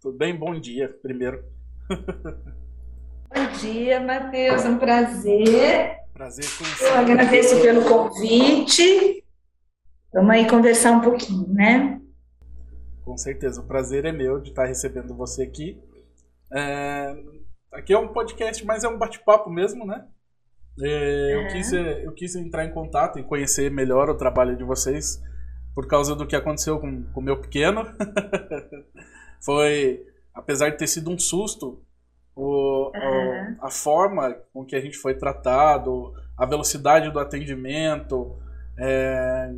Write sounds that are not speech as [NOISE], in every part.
Tudo bem? Bom dia, primeiro. Bom dia, Matheus. É um prazer. Prazer conhecer. Eu agradeço pelo convite. Vamos aí conversar um pouquinho, né? Com certeza. O prazer é meu de estar recebendo você aqui. É... Aqui é um podcast, mas é um bate-papo mesmo, né? É... Eu, quis, eu quis entrar em contato e conhecer melhor o trabalho de vocês por causa do que aconteceu com o meu pequeno. [LAUGHS] Foi, apesar de ter sido um susto, o, uhum. a, a, forma com que a gente foi tratado, a velocidade do atendimento, é,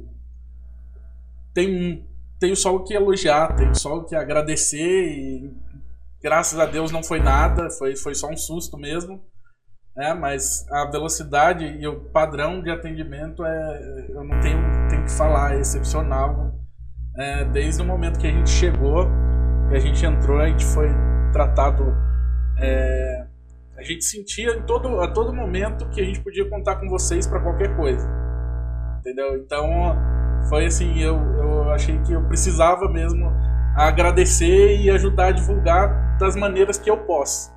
tem, tenho só o que elogiar, tenho só o que agradecer e graças a Deus não foi nada, foi, foi só um susto mesmo. É, mas a velocidade e o padrão de atendimento é, eu não tenho, tenho que falar, é excepcional. É, desde o momento que a gente chegou, que a gente entrou, a gente foi tratado é, a gente sentia em todo, a todo momento que a gente podia contar com vocês para qualquer coisa. Entendeu? Então, foi assim, eu, eu achei que eu precisava mesmo agradecer e ajudar a divulgar das maneiras que eu posso.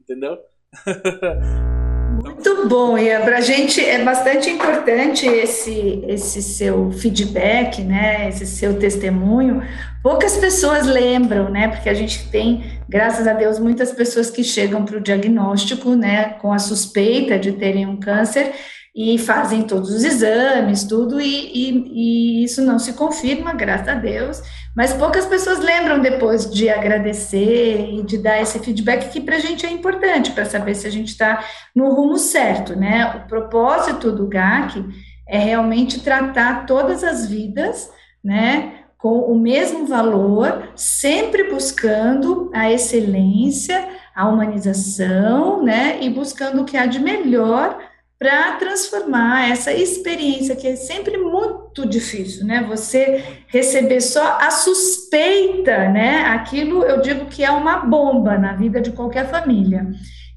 Entendeu? [LAUGHS] Muito bom, e para a gente é bastante importante esse, esse seu feedback, né, esse seu testemunho. Poucas pessoas lembram, né, porque a gente tem, graças a Deus, muitas pessoas que chegam para o diagnóstico, né, com a suspeita de terem um câncer e fazem todos os exames, tudo, e, e, e, isso não se confirma, graças a Deus, mas poucas pessoas lembram depois de agradecer e de dar esse feedback que para a gente é importante, para saber se a gente está no rumo certo, né? O propósito do GAC é realmente tratar todas as vidas, né? Com o mesmo valor, sempre buscando a excelência, a humanização, né? E buscando o que há de melhor para transformar essa experiência que é sempre muito difícil, né? Você receber só a suspeita, né? Aquilo eu digo que é uma bomba na vida de qualquer família.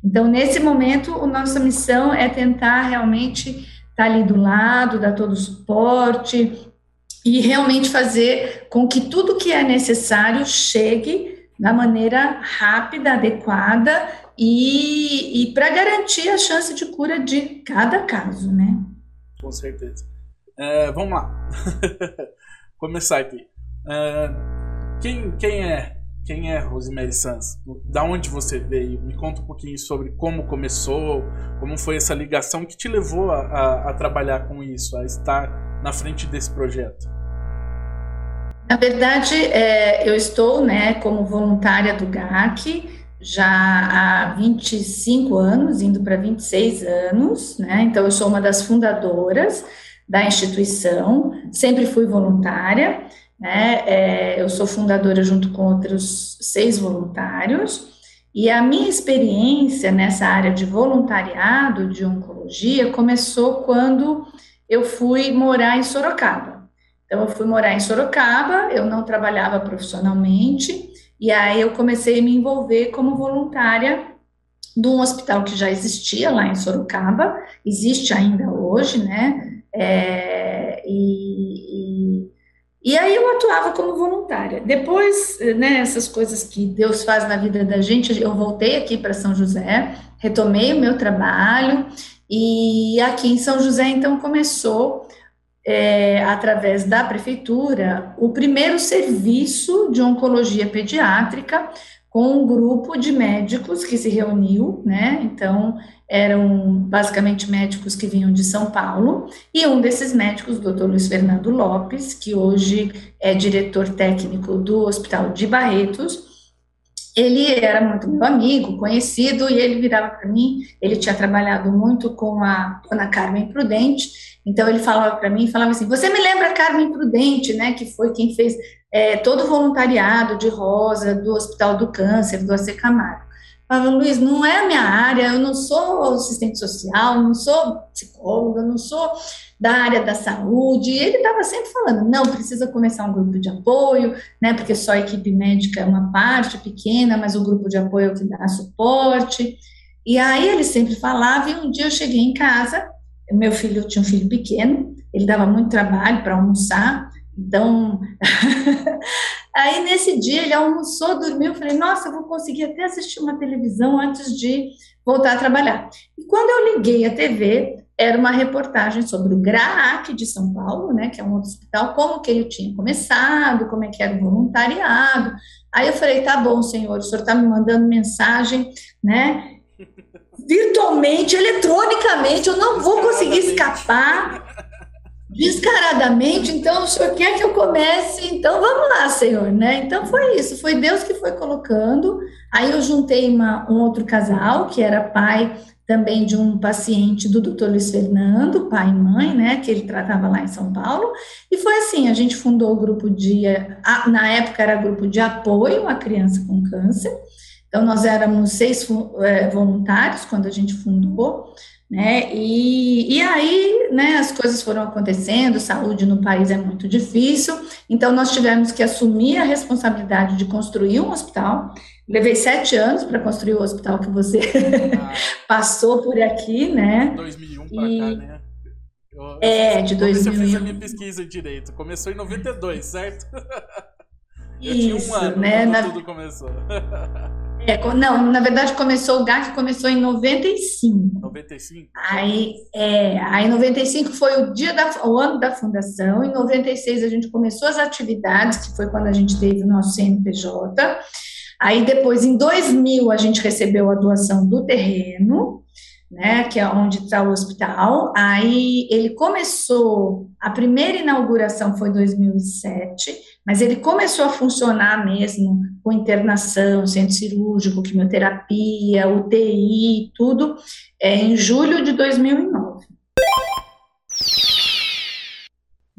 Então, nesse momento, a nossa missão é tentar realmente estar tá ali do lado, dar todo o suporte e realmente fazer com que tudo que é necessário chegue da maneira rápida, adequada e, e para garantir a chance de cura de cada caso, né? Com certeza. É, vamos lá. [LAUGHS] Começar aqui. É, quem, quem é quem é Rosemary Sanz? Da onde você veio? Me conta um pouquinho sobre como começou, como foi essa ligação que te levou a, a, a trabalhar com isso, a estar na frente desse projeto. Na verdade, é, eu estou né, como voluntária do GAC já há 25 anos, indo para 26 anos, né? Então, eu sou uma das fundadoras da instituição, sempre fui voluntária, né? É, eu sou fundadora junto com outros seis voluntários, e a minha experiência nessa área de voluntariado de oncologia começou quando eu fui morar em Sorocaba. Então, eu fui morar em Sorocaba, eu não trabalhava profissionalmente, e aí eu comecei a me envolver como voluntária de um hospital que já existia lá em Sorocaba, existe ainda hoje, né? É, e, e, e, aí eu atuava como voluntária. Depois, né, essas coisas que Deus faz na vida da gente, eu voltei aqui para São José, retomei o meu trabalho, e aqui em São José, então, começou é, através da prefeitura, o primeiro serviço de oncologia pediátrica com um grupo de médicos que se reuniu, né? Então, eram basicamente médicos que vinham de São Paulo, e um desses médicos, o doutor Luiz Fernando Lopes, que hoje é diretor técnico do Hospital de Barretos, ele era muito meu amigo, conhecido, e ele virava para mim, ele tinha trabalhado muito com a dona Carmen Prudente, então ele falava para mim, falava assim, você me lembra a Carmen Prudente, né, que foi quem fez é, todo o voluntariado de Rosa, do Hospital do Câncer, do AC Camargo. Falava, Luiz, não é a minha área, eu não sou assistente social, não sou psicóloga, não sou da área da saúde, e ele estava sempre falando, não, precisa começar um grupo de apoio, né, porque só a equipe médica é uma parte pequena, mas o grupo de apoio é o que dá suporte, e aí ele sempre falava, e um dia eu cheguei em casa, meu filho tinha um filho pequeno, ele dava muito trabalho para almoçar, então [LAUGHS] Aí nesse dia ele almoçou, dormiu, falei, nossa, eu vou conseguir até assistir uma televisão antes de voltar a trabalhar. E quando eu liguei a TV, era uma reportagem sobre o GRAAC de São Paulo, né, que é um outro hospital, como que ele tinha começado, como é que era o voluntariado. Aí eu falei, tá bom, senhor, o senhor está me mandando mensagem, né, [LAUGHS] virtualmente, eletronicamente, eu não vou conseguir escapar descaradamente, então o senhor quer que eu comece, então vamos lá, senhor, né? Então foi isso, foi Deus que foi colocando. Aí eu juntei uma, um outro casal, que era pai também de um paciente do doutor Luiz Fernando, pai e mãe, né, que ele tratava lá em São Paulo, e foi assim, a gente fundou o grupo de, na época era grupo de apoio à criança com câncer, então nós éramos seis é, voluntários quando a gente fundou, né? E, e aí, né, as coisas foram acontecendo, saúde no país é muito difícil, então nós tivemos que assumir a responsabilidade de construir um hospital. Levei sete anos para construir o hospital que você ah, [LAUGHS] passou por aqui, né? 2001 para e... cá, né? Eu, é, de 2001. Eu fiz a minha pesquisa direito. Começou em 92, certo? [LAUGHS] eu Isso, tinha um ano né? quando Na... tudo começou. [LAUGHS] É, não, na verdade começou o GAC começou em 95. 95. Aí, é, aí 95 foi o dia da, o ano da fundação. Em 96 a gente começou as atividades, que foi quando a gente teve o nosso CNPJ. Aí depois, em 2000, a gente recebeu a doação do terreno né, que é onde está o hospital. Aí ele começou, a primeira inauguração foi em 2007, mas ele começou a funcionar mesmo com internação, centro cirúrgico, quimioterapia, UTI, tudo, é, em julho de 2009.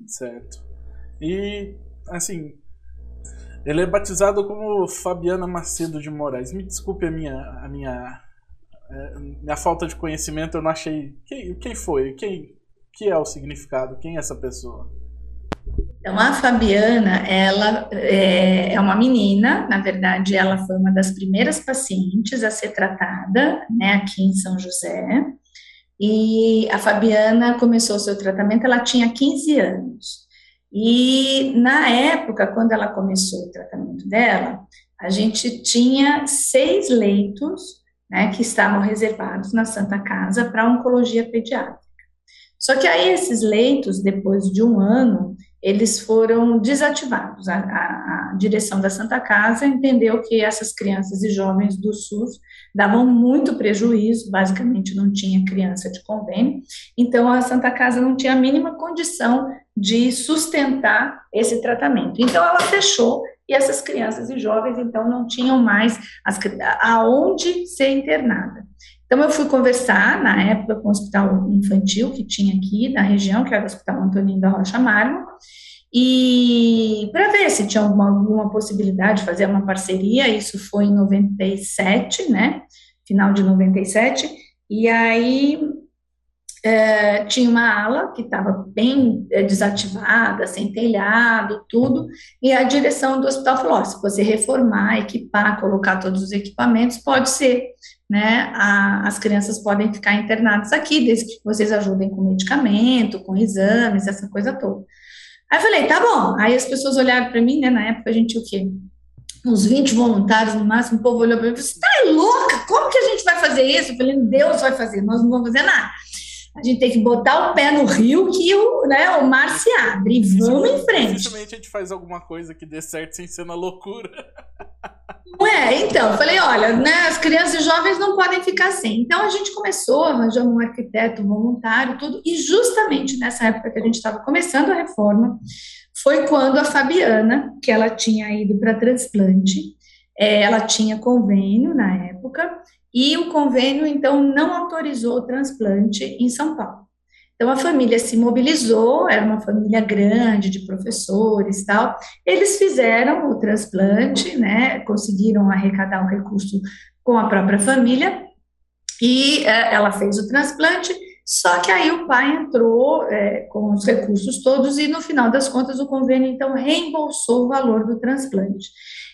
Certo. E, assim, ele é batizado como Fabiana Macedo de Moraes. Me desculpe a minha, a minha é, minha falta de conhecimento, eu não achei. Quem, quem foi? Quem que é o significado? Quem é essa pessoa? Então, a Fabiana, ela é, é, uma menina, na verdade, ela foi uma das primeiras pacientes a ser tratada, né, aqui em São José. E a Fabiana começou o seu tratamento, ela tinha 15 anos. E na época, quando ela começou o tratamento dela, a gente tinha seis leitos né, que estavam reservados na Santa Casa para oncologia pediátrica. Só que aí esses leitos, depois de um ano, eles foram desativados. A, a, a, direção da Santa Casa entendeu que essas crianças e jovens do SUS davam muito prejuízo, basicamente não tinha criança de convênio, então a Santa Casa não tinha a mínima condição de sustentar esse tratamento. Então ela fechou e essas crianças e jovens, então, não tinham mais as, aonde ser internada. Então, eu fui conversar, na época, com o hospital infantil que tinha aqui na região, que era o Hospital Antonino da Rocha Marmo, e para ver se tinha alguma, alguma possibilidade de fazer uma parceria, isso foi em 97, né, final de 97, e aí é, tinha uma ala que estava bem é, desativada, sem telhado, tudo, e a direção do hospital falou: se você reformar, equipar, colocar todos os equipamentos, pode ser, né? A, as crianças podem ficar internadas aqui, desde que vocês ajudem com medicamento, com exames, essa coisa toda. Aí eu falei: tá bom. Aí as pessoas olharam para mim, né? Na época a gente o quê? uns 20 voluntários no máximo, o povo olhou para mim e falou: Você tá louca? Como que a gente vai fazer isso? Eu falei: Deus vai fazer, nós não vamos fazer nada a gente tem que botar o pé no rio que o, né, o mar se abre vamos em frente. Dificilmente a gente faz alguma coisa que dê certo sem ser na loucura. Não é, então, eu falei, olha, né, as crianças e jovens não podem ficar sem. Então a gente começou, arranjamos um arquiteto voluntário, tudo, e justamente nessa época que a gente estava começando a reforma, foi quando a Fabiana, que ela tinha ido para transplante, é, ela tinha convênio na época, e o convênio, então, não autorizou o transplante em São Paulo. Então, a família se mobilizou, era uma família grande de professores tal. Eles fizeram o transplante, né, conseguiram arrecadar um recurso com a própria família, e é, ela fez o transplante, só que aí o pai entrou é, com os recursos todos, e no final das contas, o convênio, então, reembolsou o valor do transplante.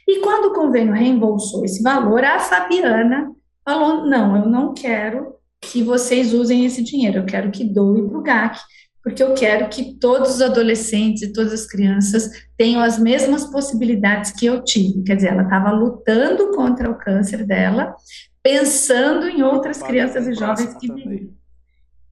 E quando o convênio reembolsou esse valor, a Fabiana falou: não, eu não quero que vocês usem esse dinheiro, eu quero que doe para o GAC, porque eu quero que todos os adolescentes e todas as crianças tenham as mesmas possibilidades que eu tive. Quer dizer, ela estava lutando contra o câncer dela, pensando em outras crianças e jovens que viriam.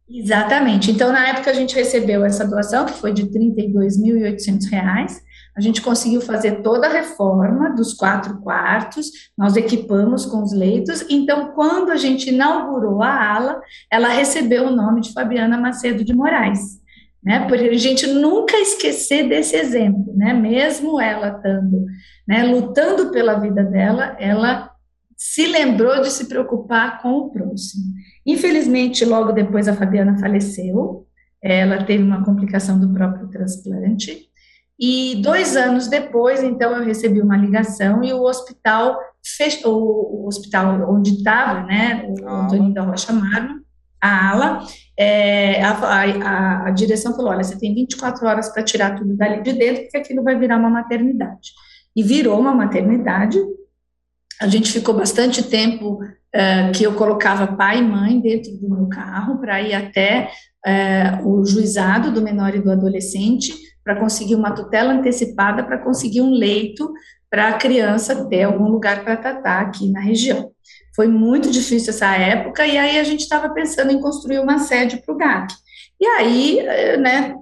Exatamente. Então, na época, a gente recebeu essa doação, que foi de R$ 32.800. A gente conseguiu fazer toda a reforma dos quatro quartos, nós equipamos com os leitos. Então, quando a gente inaugurou a ala, ela recebeu o nome de Fabiana Macedo de Moraes. Né, porque a gente nunca esquecer desse exemplo, né, mesmo ela estando, né, lutando pela vida dela, ela se lembrou de se preocupar com o próximo. Infelizmente, logo depois a Fabiana faleceu, ela teve uma complicação do próprio transplante, e dois anos depois, então, eu recebi uma ligação e o hospital, fech... o, hospital onde estava, né, o Antônio da Rocha Magno, a ala, é, a, a, a, direção falou, olha, você tem 24 horas para tirar tudo dali de dentro, porque aquilo vai virar uma maternidade. E virou uma maternidade, a gente ficou bastante tempo uh, que eu colocava pai e mãe dentro do meu carro para ir até uh, o juizado do menor e do adolescente para conseguir uma tutela antecipada, para conseguir um leito para a criança ter algum lugar para tratar aqui na região. Foi muito difícil essa época, e aí a gente estava pensando em construir uma sede para o GAC. E aí, eh, né,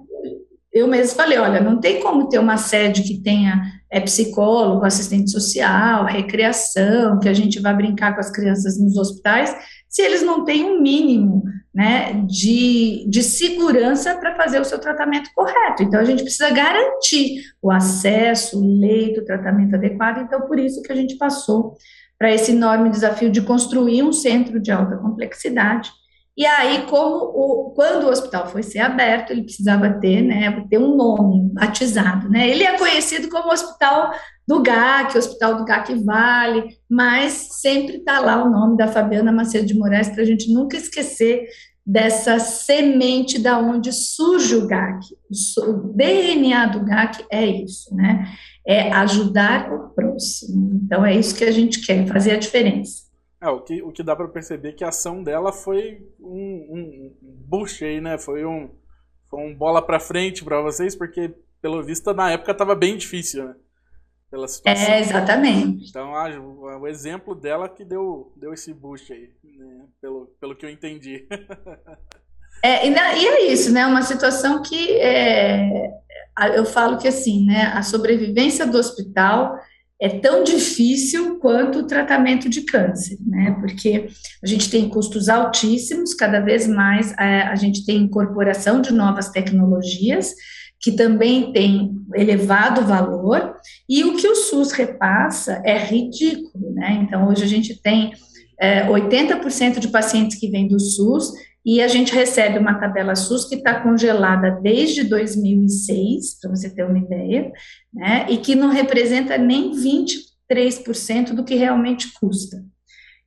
eu mesmo falei, olha, não tem como ter uma sede que tenha é, psicólogo, assistente social, recreação, que a gente vai brincar com as crianças nos hospitais, se eles não têm um mínimo né, de, de segurança para fazer o seu tratamento correto. Então, a gente precisa garantir o acesso, o leito, o tratamento adequado. Então, por isso que a gente passou para esse enorme desafio de construir um centro de alta complexidade e aí, como o, quando o hospital foi ser aberto, ele precisava ter, né, ter um nome batizado, né? Ele é conhecido como Hospital do GAC, Hospital do GAC Vale, mas sempre está lá o nome da Fabiana Macedo de Moraes para a gente nunca esquecer dessa semente da onde surge o GAC. O DNA do GAC é isso, né? É ajudar o próximo. Então é isso que a gente quer, fazer a diferença. É, o que, o que dá para perceber é que a ação dela foi um, um, boost aí, né? Foi um, foi um bola para frente para vocês, porque, pelo visto, na época estava bem difícil, né? Pela situação. É, exatamente. Então, ah, o, o exemplo dela que deu, deu esse boost aí, né? pelo, pelo que eu entendi. [LAUGHS] É, e, na, e, é isso, né? Uma situação que é, eu falo que assim, né? A sobrevivência do hospital é tão difícil quanto o tratamento de câncer, né? Porque a gente tem custos altíssimos, cada vez mais a, é, a gente tem incorporação de novas tecnologias, que também tem elevado valor, e o que o SUS repassa é ridículo, né? Então, hoje a gente tem é, 80% de pacientes que vêm do SUS e a gente recebe uma tabela SUS que está congelada desde 2006, para você ter uma ideia, né, e que não representa nem 23% do que realmente custa.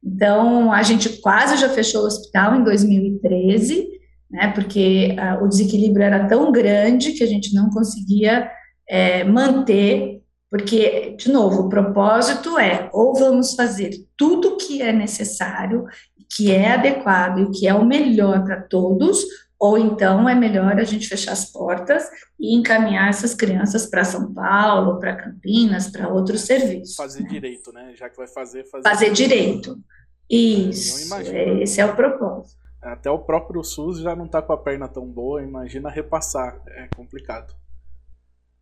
Então, a gente quase já fechou o hospital em 2013, né, porque uh, o desequilíbrio era tão grande que a gente não conseguia é, manter, porque, de novo, o propósito é ou vamos fazer tudo o que é necessário que é adequado e o que é o melhor para todos, ou então é melhor a gente fechar as portas e encaminhar essas crianças para São Paulo, para Campinas, para outros serviços. Fazer né? direito, né? Já que vai fazer, fazer. Fazer direito. Isso. Esse é o propósito. Até o próprio SUS já não está com a perna tão boa, imagina repassar. É complicado.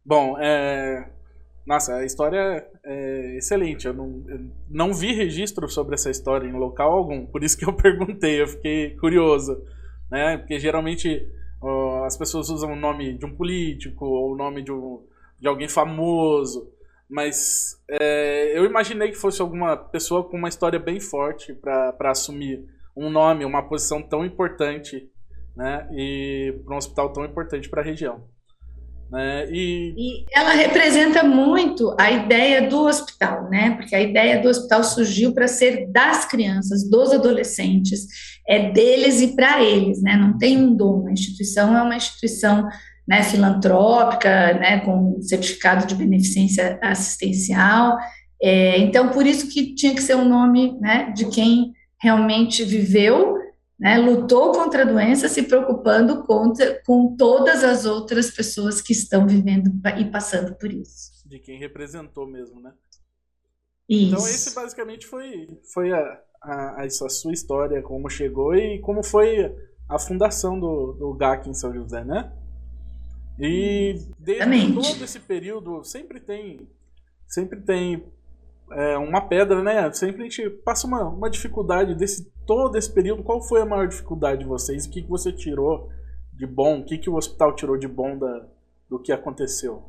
Bom, é, nossa, a história é excelente. Eu não, eu não vi registro sobre essa história em local algum, por isso que eu [LAUGHS] perguntei, eu fiquei curioso. Né? Porque geralmente ó, as pessoas usam o nome de um político ou o nome de, um, de alguém famoso. Mas é, eu imaginei que fosse alguma pessoa com uma história bem forte para assumir um nome, uma posição tão importante, né? E para um hospital tão importante para a região. Né? E... e... ela representa muito a ideia do hospital, né? Porque a ideia do hospital surgiu para ser das crianças, dos adolescentes, é deles e para eles, né? Não tem um dono. A instituição é uma instituição né, filantrópica, né, com certificado de beneficência assistencial. É, então, por isso que tinha que ser o um nome né, de quem realmente viveu né, lutou contra a doença, se preocupando contra, com todas as outras pessoas que estão vivendo e passando por isso. De quem representou mesmo, né? Isso. Então esse basicamente foi, foi a, a, a, sua história, como chegou e como foi a fundação do, do GAC em São José, né? E desde Exatamente. todo esse período sempre tem sempre tem é, uma pedra, né? Sempre a gente passa uma, uma dificuldade desse todo esse período. Qual foi a maior dificuldade de vocês? O que, que você tirou de bom? O que, que o hospital tirou de bom da, do que aconteceu?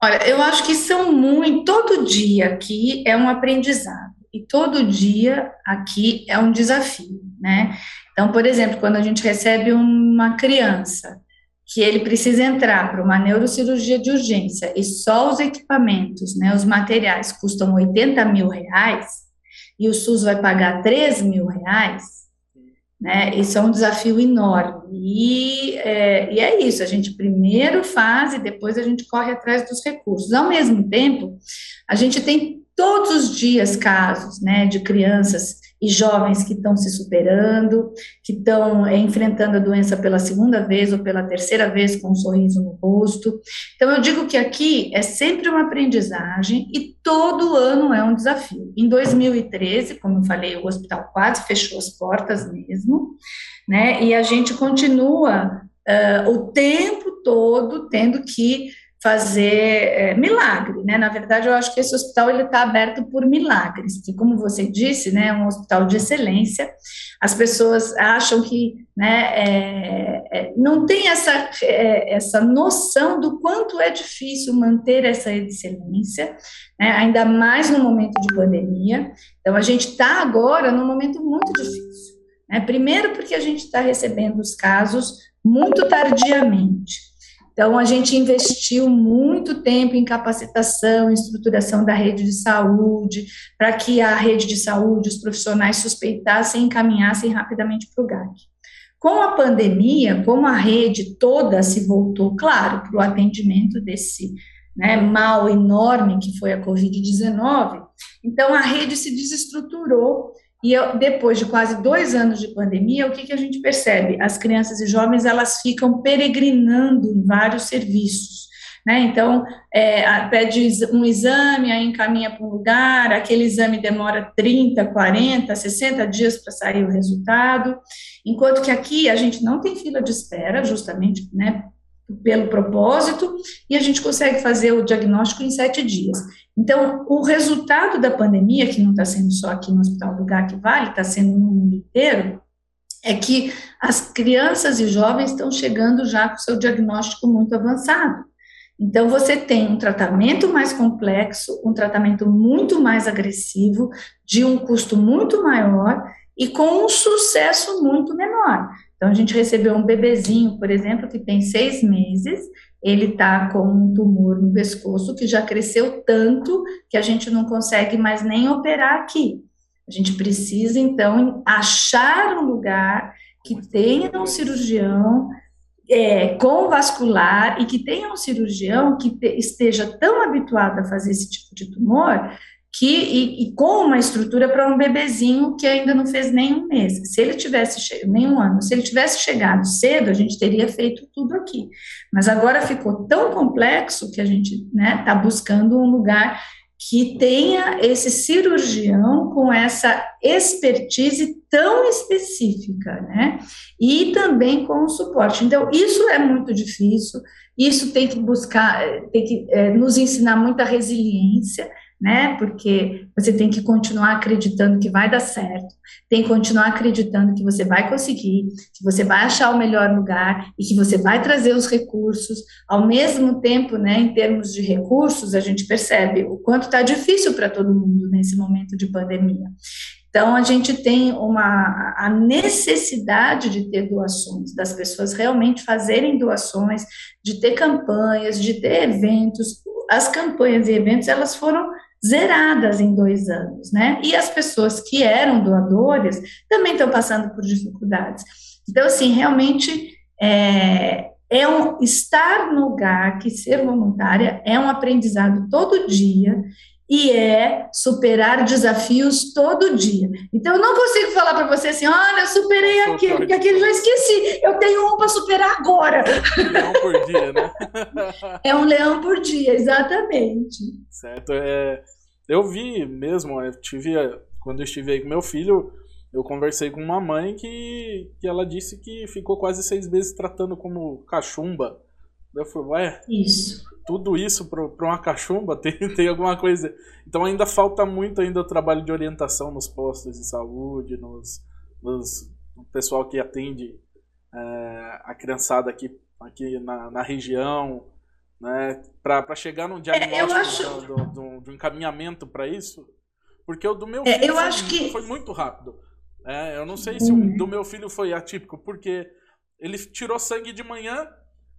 Olha, eu acho que são muito. Todo dia aqui é um aprendizado e todo dia aqui é um desafio, né? Então, por exemplo, quando a gente recebe uma criança que ele precisa entrar para uma neurocirurgia de urgência e só os equipamentos, né, os materiais custam 80 mil reais e o SUS vai pagar 3 mil reais, né, isso é um desafio enorme. E é, e é isso, a gente primeiro faz e depois a gente corre atrás dos recursos. Ao mesmo tempo, a gente tem todos os dias casos, né, de crianças e jovens que estão se superando, que estão é, enfrentando a doença pela segunda vez ou pela terceira vez com um sorriso no rosto. Então, eu digo que aqui é sempre uma aprendizagem e todo ano é um desafio. Em 2013, como eu falei, o hospital quase fechou as portas mesmo, né? E a gente continua uh, o tempo todo tendo que fazer é, milagre, né? Na verdade, eu acho que esse hospital ele está aberto por milagres, que, como você disse, né, é um hospital de excelência. As pessoas acham que, né, é, é, não tem essa é, essa noção do quanto é difícil manter essa excelência, né, ainda mais no momento de pandemia. Então, a gente está agora num momento muito difícil. Né? Primeiro, porque a gente está recebendo os casos muito tardiamente. Então, a gente investiu muito tempo em capacitação, em estruturação da rede de saúde, para que a rede de saúde, os profissionais suspeitassem e encaminhassem rapidamente para o GAC. Com a pandemia, como a rede toda se voltou, claro, para o atendimento desse né, mal enorme que foi a Covid-19, então a rede se desestruturou e eu, depois de quase dois anos de pandemia, o que, que a gente percebe? As crianças e jovens elas ficam peregrinando em vários serviços. Né? Então, é, pede um exame, aí encaminha para um lugar, aquele exame demora 30, 40, 60 dias para sair o resultado, enquanto que aqui a gente não tem fila de espera, justamente né, pelo propósito, e a gente consegue fazer o diagnóstico em sete dias. Então, o resultado da pandemia, que não está sendo só aqui no Hospital do GAC Vale, está sendo no mundo inteiro, é que as crianças e jovens estão chegando já com seu diagnóstico muito avançado. Então, você tem um tratamento mais complexo, um tratamento muito mais agressivo, de um custo muito maior e com um sucesso muito menor. Então, a gente recebeu um bebezinho, por exemplo, que tem seis meses ele está com um tumor no pescoço que já cresceu tanto que a gente não consegue mais nem operar aqui. A gente precisa, então, achar um lugar que tenha um cirurgião é, com vascular e que tenha um cirurgião que te, esteja tão habituado a fazer esse tipo de tumor que e, e com uma estrutura para um bebezinho que ainda não fez nem um mês. Se ele tivesse nem um ano, se ele tivesse chegado cedo, a gente teria feito tudo aqui. Mas agora ficou tão complexo que a gente está né, tá buscando um lugar que tenha esse cirurgião com essa expertise tão específica, né? E também com o suporte. Então, isso é muito difícil, isso tem que buscar, tem que é, nos ensinar muita resiliência, né? Porque você tem que continuar acreditando que vai dar certo, tem que continuar acreditando que você vai conseguir, que você vai achar o melhor lugar e que você vai trazer os recursos. Ao mesmo tempo, né, em termos de recursos, a gente percebe o quanto está difícil para todo mundo nesse momento de pandemia. Então, a gente tem uma, a necessidade de ter doações, das pessoas realmente fazerem doações, de ter campanhas, de ter eventos. As campanhas e eventos, elas foram zeradas em dois anos, né? E as pessoas que eram doadores também estão passando por dificuldades. Então, assim, realmente é, é um estar no lugar que ser voluntária é um aprendizado todo dia e é superar desafios todo dia. Então, eu não consigo falar para você assim, olha, eu superei aquele, porque aquele já esqueci, eu tenho um para superar agora. [LAUGHS] Um leão por dia, né? é um leão por dia, exatamente. Certo. É, eu vi mesmo, eu tive, quando eu estive aí com meu filho, eu conversei com uma mãe que, que ela disse que ficou quase seis meses tratando como cachumba. Eu falei, ué, isso. tudo isso para uma cachumba [LAUGHS] tem, tem alguma coisa. Então ainda falta muito ainda o trabalho de orientação nos postos de saúde, nos, nos no pessoal que atende é, a criançada aqui, aqui na, na região, né, para chegar num diagnóstico é, acho... do, do, do, encaminhamento para isso. Porque o do meu filho é, eu foi, acho que... foi muito rápido. É, eu não sei se o do meu filho foi atípico, porque ele tirou sangue de manhã,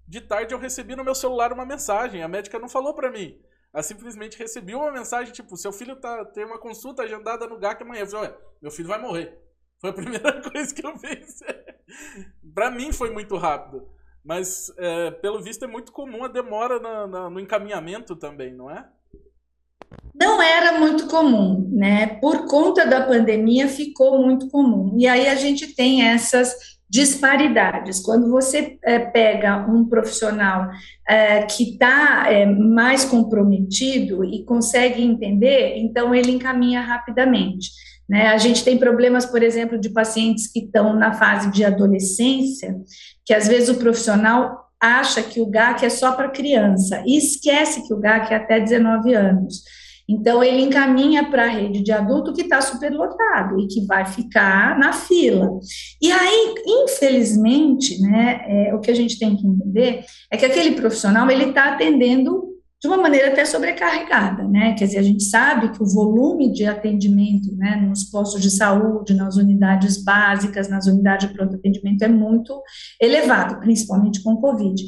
de tarde eu recebi no meu celular uma mensagem. A médica não falou para mim. Ela simplesmente recebi uma mensagem, tipo, seu filho tá, tem uma consulta agendada no GAC amanhã. Eu falei, olha, meu filho vai morrer. Foi a [LAUGHS] primeira coisa que eu fiz. para mim foi muito rápido. Mas, é, pelo visto, é muito comum a demora na, na, no encaminhamento também, não é? Não era muito comum, né? Por conta da pandemia ficou muito comum. E aí a gente tem essas disparidades. Quando você é, pega um profissional é, que está é, mais comprometido e consegue entender, então ele encaminha rapidamente. Né? A gente tem problemas, por exemplo, de pacientes que estão na fase de adolescência, que às vezes o profissional acha que o GAC é só para criança e esquece que o GAC é até 19 anos. Então, ele encaminha para a rede de adulto que está superlotado e que vai ficar na fila. E aí, infelizmente, né, é, o que a gente tem que entender é que aquele profissional ele está atendendo de uma maneira até sobrecarregada, né? Quer dizer, a gente sabe que o volume de atendimento, né, nos postos de saúde, nas unidades básicas, nas unidades de pronto atendimento é muito elevado, principalmente com o Covid.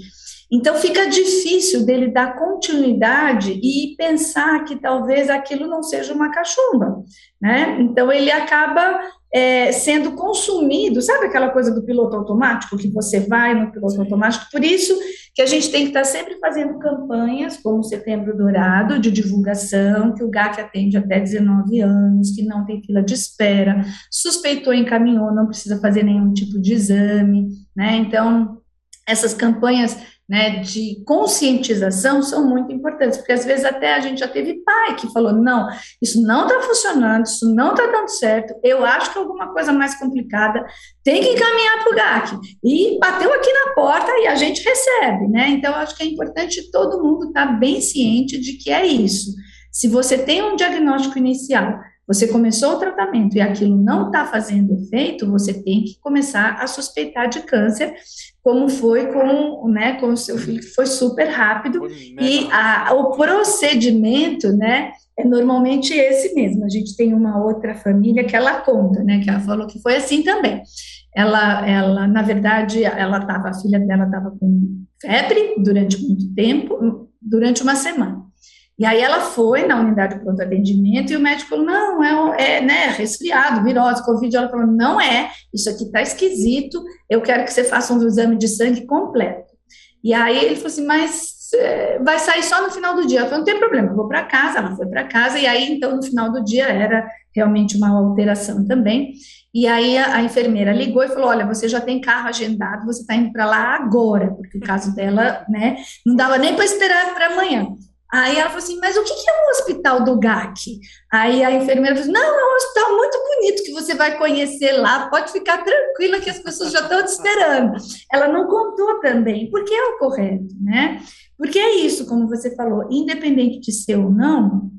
Então fica difícil dele dar continuidade e pensar que talvez aquilo não seja uma cachumba, né? Então ele acaba é, sendo consumido, sabe aquela coisa do piloto automático que você vai no piloto automático? Por isso que a gente tem que estar sempre fazendo campanhas, como o Setembro Dourado, de divulgação, que o GAC atende até 19 anos, que não tem fila de espera, suspeitou, encaminhou, não precisa fazer nenhum tipo de exame, né? Então essas campanhas né, de conscientização são muito importantes, porque às vezes até a gente já teve pai que falou, não, isso não está funcionando, isso não está dando certo, eu acho que é alguma coisa mais complicada, tem que encaminhar para o GAC, e bateu aqui na porta e a gente recebe, né, então acho que é importante todo mundo estar tá bem ciente de que é isso, se você tem um diagnóstico inicial, você começou o tratamento e aquilo não está fazendo efeito, você tem que começar a suspeitar de câncer, como foi com, né, com o seu filho, que foi super rápido, e a, o procedimento, né, é normalmente esse mesmo. A gente tem uma outra família que ela conta, né, que ela falou que foi assim também. Ela, ela na verdade, ela estava, a filha dela estava com febre durante muito tempo, durante uma semana. E aí ela foi na unidade de pronto atendimento e o médico falou, não, é, é né, resfriado, virose, covid. Ela falou, não é, isso aqui está esquisito, eu quero que você faça um exame de sangue completo. E aí ele falou assim, mas é, vai sair só no final do dia. Ela falou, não tem problema, vou para casa. Ela foi para casa e aí, então, no final do dia era realmente uma alteração também. E aí a, a, enfermeira ligou e falou: Olha, você já tem carro agendado, você está indo para lá agora, porque o caso dela, né, não dava nem para esperar para amanhã. Aí ela falou assim, mas o que é o hospital do GAC? Aí a enfermeira falou assim, não, é um hospital muito bonito que você vai conhecer lá, pode ficar tranquila que as pessoas já estão te esperando. Ela não contou também, porque é o correto, né? Porque é isso, como você falou, independente de ser ou não,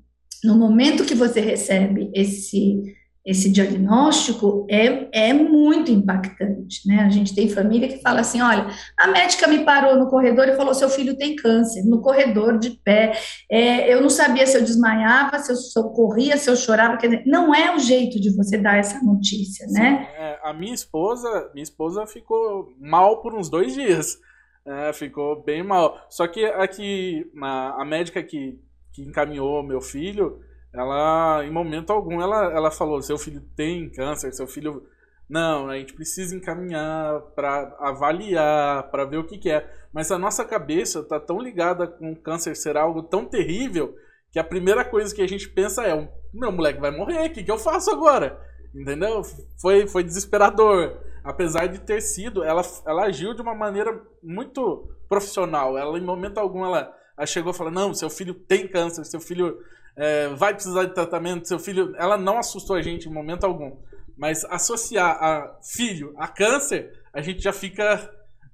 no momento que você recebe esse esse diagnóstico é, é muito impactante, né? A gente tem família que fala assim, olha, a médica me parou no corredor e falou, seu filho tem câncer, no corredor, de pé, é, eu não sabia se eu desmaiava, se eu socorria, se eu chorava, quer dizer, não é o jeito de você dar essa notícia, Sim, né? É, a minha esposa, minha esposa ficou mal por uns dois dias, é, ficou bem mal, só que aqui, a, a médica que, que encaminhou meu filho, ela, em momento algum, ela, ela falou: seu filho tem câncer, seu filho. Não, a gente precisa encaminhar para avaliar, para ver o que, que, é. Mas a nossa cabeça está tão ligada com o câncer ser algo tão terrível que a primeira coisa que a gente pensa é: meu moleque vai morrer, o que, que eu faço agora? Entendeu? Foi, foi desesperador. Apesar de ter sido, ela, ela agiu de uma maneira muito profissional. Ela, em momento algum, ela, ela chegou e falou: Não, seu filho tem câncer, seu filho é, vai precisar de tratamento, seu filho. Ela não assustou a gente em momento algum. Mas associar a filho a câncer, a gente já fica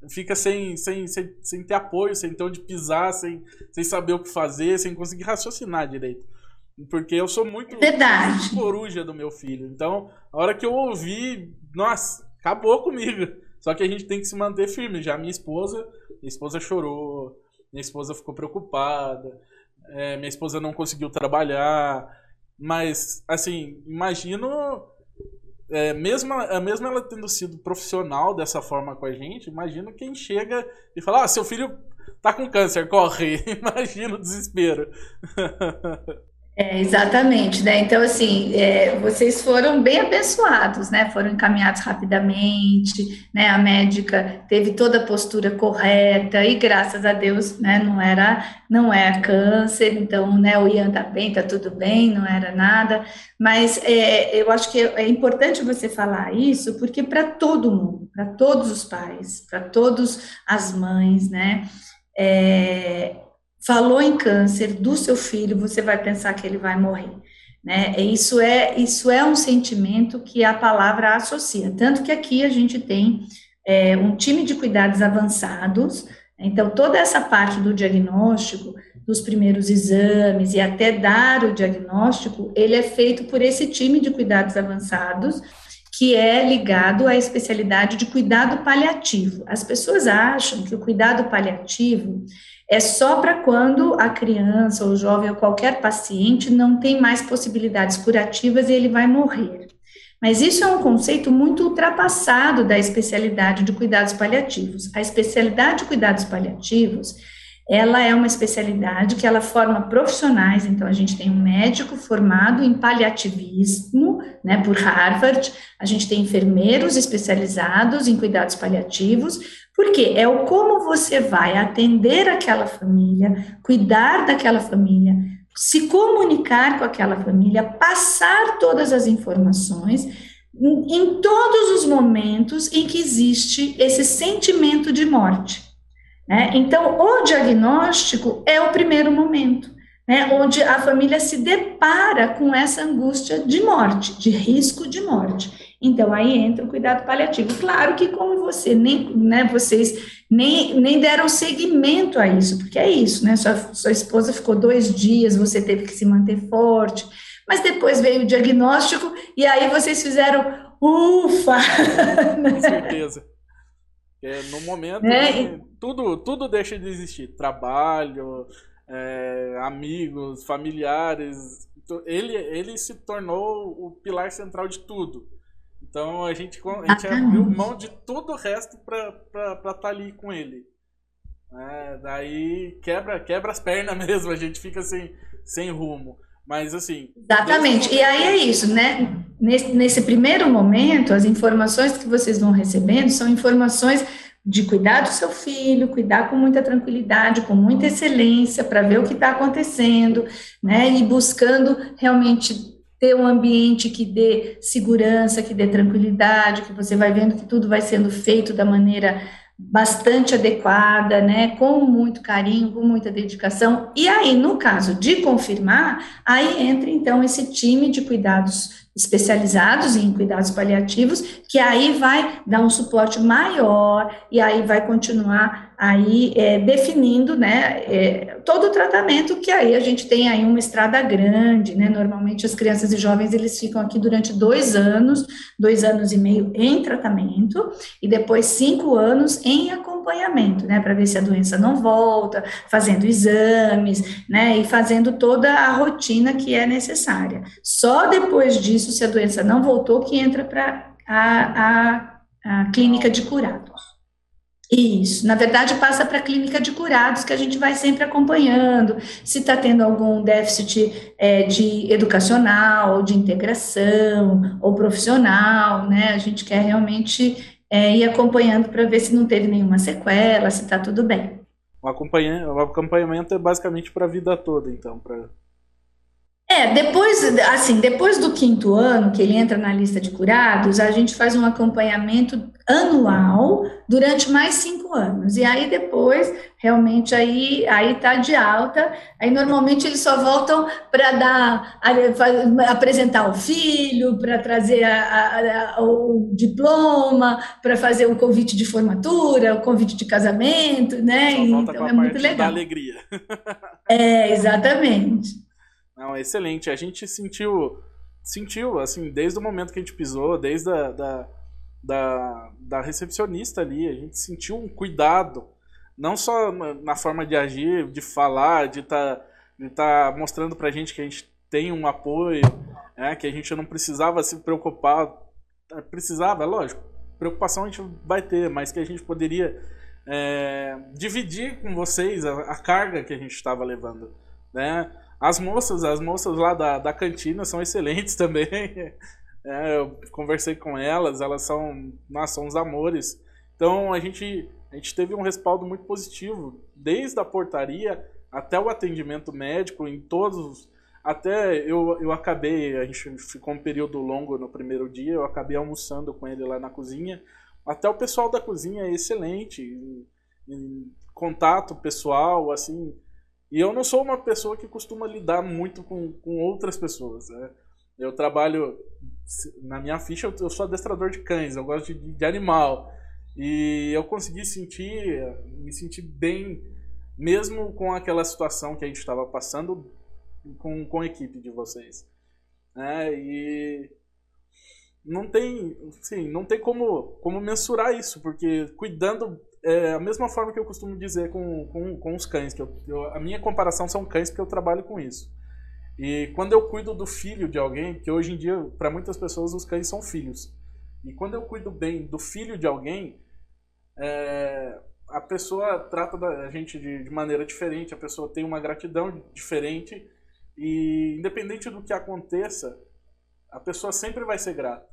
fica sem, sem, sem, sem ter apoio, sem ter onde pisar, sem, sem saber o que fazer, sem conseguir raciocinar direito. Porque eu sou muito, Verdade. coruja do meu filho. Então, a hora que eu ouvi, nossa, acabou comigo. Só que a gente tem que se manter firme. Já minha esposa, minha esposa chorou, minha esposa ficou preocupada, é, minha esposa não conseguiu trabalhar. Mas, assim, imagino é, mesmo, mesmo ela tendo sido profissional dessa forma com a gente, imagina quem chega e fala: Ah, seu filho tá com câncer, corre. [LAUGHS] imagina o desespero. [LAUGHS] É, exatamente, né? Então, assim, é, vocês foram bem abençoados, né? Foram encaminhados rapidamente, né? A médica teve toda a postura correta e graças a Deus, né? Não era, não é câncer, então, né? O Ian tá bem, tá tudo bem, não era nada. Mas é, eu acho que é importante você falar isso, porque para todo mundo, para todos os pais, para todas as mães, né? É, falou em câncer do seu filho, você vai pensar que ele vai morrer. Né? Isso é isso é um sentimento que a palavra associa. Tanto que aqui a gente tem é, um time de cuidados avançados. Então toda essa parte do diagnóstico, dos primeiros exames e até dar o diagnóstico, ele é feito por esse time de cuidados avançados que é ligado à especialidade de cuidado paliativo. As pessoas acham que o cuidado paliativo é só para quando a criança, ou jovem, ou qualquer paciente não tem mais possibilidades curativas e ele vai morrer. Mas isso é um conceito muito ultrapassado da especialidade de cuidados paliativos. A especialidade de cuidados paliativos, ela é uma especialidade que ela forma profissionais, então a gente tem um médico formado em paliativismo, né, por Harvard, a gente tem enfermeiros especializados em cuidados paliativos, porque é o como você vai atender aquela família, cuidar daquela família, se comunicar com aquela família, passar todas as informações em, todos os momentos em que existe esse sentimento de morte. Né? Então, o diagnóstico é o primeiro momento. Né, onde a família se depara com essa angústia de morte, de risco de morte. Então, aí entra o cuidado paliativo. Claro que, como você, nem, né, vocês nem, nem deram seguimento a isso, porque é isso, né? Sua, sua esposa ficou dois dias, você teve que se manter forte, mas depois veio o diagnóstico e aí vocês fizeram ufa! Com [LAUGHS] certeza. É, no momento, é, né, tudo, tudo deixa de existir. Trabalho, é, amigos, familiares. Ele, ele se tornou o pilar central de tudo. Então a gente, a gente abriu mão de todo o resto para estar tá ali com ele. É, daí quebra, quebra as pernas [LAUGHS] mesmo, a gente fica sem, sem rumo. Mas assim. Exatamente. E aí é isso, né? Nesse, nesse primeiro momento, as informações que vocês vão recebendo são informações de cuidar do seu filho, cuidar com muita tranquilidade, com muita excelência, para ver o que está acontecendo, né? E buscando realmente ter um ambiente que dê segurança, que dê tranquilidade, que você vai vendo que tudo vai sendo feito da maneira bastante adequada, né, com muito carinho, com muita dedicação. E aí, no caso de confirmar, aí entra então esse time de cuidados especializados em cuidados paliativos, que aí vai dar um suporte maior e aí vai continuar aí é, definindo, né, é, todo o tratamento que aí a gente tem aí uma estrada grande, né, normalmente as crianças e jovens eles ficam aqui durante dois anos, dois anos e meio em tratamento e depois cinco anos em acompanhamento, né, para ver se a doença não volta, fazendo exames, né, e fazendo toda a rotina que é necessária. Só depois disso, se a doença não voltou, que entra para a, a, a clínica de curados. Isso, na verdade passa para a clínica de curados, que a gente vai sempre acompanhando, se está tendo algum déficit é, de educacional, de integração, ou profissional, né, a gente quer realmente é, ir acompanhando para ver se não teve nenhuma sequela, se está tudo bem. O acompanhamento, o acompanhamento é basicamente para a vida toda, então, para É, depois, assim, depois do quinto ano, que ele entra na lista de curados, a gente faz um acompanhamento anual durante mais cinco anos. E aí depois, realmente, aí, aí tá de alta. Aí normalmente eles só voltam para dar, apresentar o filho, para trazer a, a, a, o diploma, para fazer o convite de formatura, o convite de casamento, né? Só então é muito legal. Da alegria. É, exatamente. Não, excelente. A gente sentiu, sentiu, assim, desde o momento que a gente pisou, desde a da, da, da recepcionista ali, a gente sentiu um cuidado, não só na forma de agir, de falar, de estar tá, de tá mostrando pra gente que a gente tem um apoio, né, que a gente não precisava se preocupar, precisava, é lógico, preocupação a gente vai ter, mas que a gente poderia é, dividir com vocês a, a carga que a gente estava levando, né? As moças, as moças lá da, da cantina são excelentes [LAUGHS] também. É, eu conversei com elas, elas são, são uns amores. Então a gente, a gente teve um respaldo muito positivo, desde a portaria até o atendimento médico, em todos. Até eu, eu acabei, a gente ficou um período longo no primeiro dia, eu acabei almoçando com ele lá na cozinha. Até o pessoal da cozinha é excelente, em, em contato pessoal, assim, e eu não sou uma pessoa que costuma lidar muito com, com outras pessoas. Né? Eu trabalho, na minha ficha, eu, sou adestrador de cães, eu gosto de, de animal. E eu consegui sentir, me sentir bem, mesmo com aquela situação que a gente estava passando com, com a equipe de vocês. É, e não tem, sim, não tem como, como mensurar isso, porque cuidando é a mesma forma que eu costumo dizer com, com, com os cães, que eu, eu, a minha comparação são cães porque eu trabalho com isso. E quando eu cuido do filho de alguém, que hoje em dia, para muitas pessoas, os cães são filhos. E quando eu cuido bem do filho de alguém, é, a pessoa trata a gente de, de maneira diferente, a pessoa tem uma gratidão diferente, e independente do que aconteça, a pessoa sempre vai ser grata.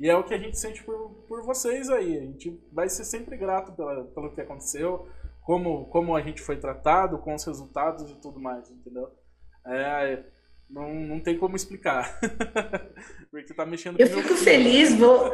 E é o que a gente sente por, por vocês aí. A gente vai ser sempre grato pela, pelo que aconteceu, como, como a gente foi tratado, com os resultados e tudo mais, entendeu? É, não, não tem como explicar. [LAUGHS] porque tá mexendo Eu fico feliz, vou,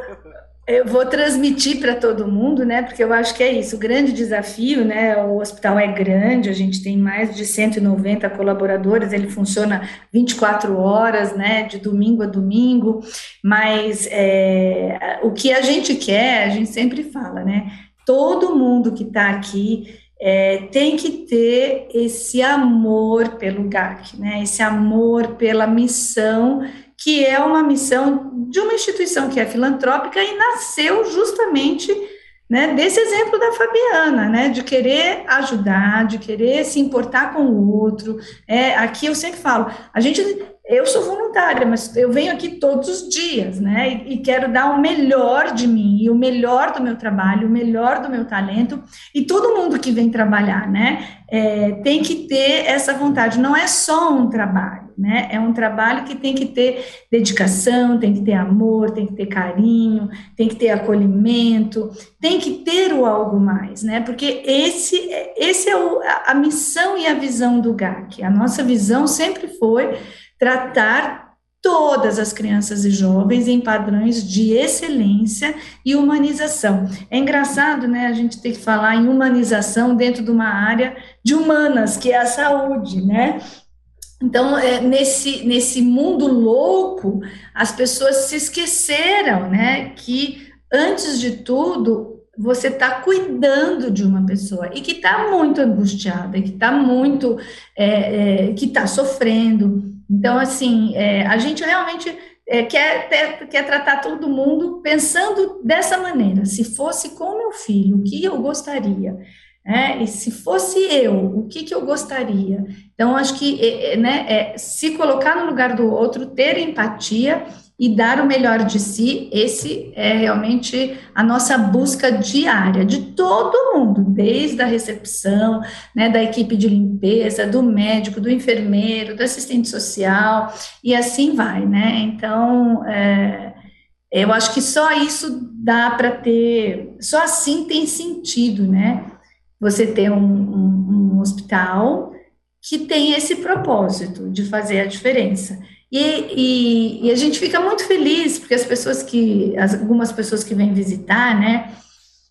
eu vou transmitir para todo mundo, né? Porque eu acho que é isso, o grande desafio, né? O hospital é grande, a gente tem mais de 190 colaboradores, ele funciona 24 horas, né? De domingo a domingo, mas é, o que a gente quer, a gente sempre fala, né? Todo mundo que está aqui é, tem que ter esse amor pelo GAC, né? esse amor pela missão, que é uma missão de uma instituição que é filantrópica e nasceu justamente né, desse exemplo da Fabiana, né, de querer ajudar, de querer se importar com o outro. É, aqui eu sempre falo, a gente eu sou voluntária, mas eu venho aqui todos os dias, né? E, e, quero dar o melhor de mim, e o melhor do meu trabalho, o melhor do meu talento. E todo mundo que vem trabalhar, né? É, tem que ter essa vontade. Não é só um trabalho, né? É um trabalho que tem que ter dedicação, tem que ter amor, tem que ter carinho, tem que ter acolhimento, tem que ter o algo mais, né? Porque esse, esse é o, a missão e a visão do GAC. A nossa visão sempre foi tratar todas as crianças e jovens em padrões de excelência e humanização. É engraçado, né, a gente ter que falar em humanização dentro de uma área de humanas, que é a saúde, né? Então, é, nesse, nesse mundo louco, as pessoas se esqueceram, né, que antes de tudo, você está cuidando de uma pessoa e que está muito angustiada, que está muito, é, é, que está sofrendo, então, assim, é, a gente realmente é, quer, ter, quer tratar todo mundo pensando dessa maneira. Se fosse com meu filho, o que eu gostaria? É, e se fosse eu, o que, que eu gostaria? Então, acho que é, é, né, é, se colocar no lugar do outro, ter empatia e dar o melhor de si, esse é realmente a nossa busca diária de todo mundo, desde a recepção, né, da equipe de limpeza, do médico, do enfermeiro, do assistente social, e assim vai, né? Então, é, eu acho que só isso dá para ter, só assim tem sentido, né? Você ter um, um, um hospital que tem esse propósito de fazer a diferença. E, e, e, a gente fica muito feliz, porque as pessoas que, as, algumas pessoas que vêm visitar, né,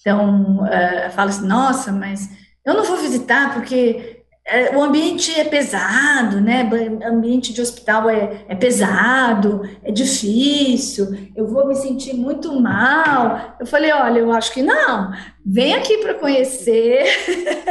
então, uh, falam assim, nossa, mas eu não vou visitar porque é, o ambiente é pesado, né? Ambiente de hospital é, é, pesado, é difícil, eu vou me sentir muito mal. Eu falei, olha, eu acho que não. Vem aqui para conhecer,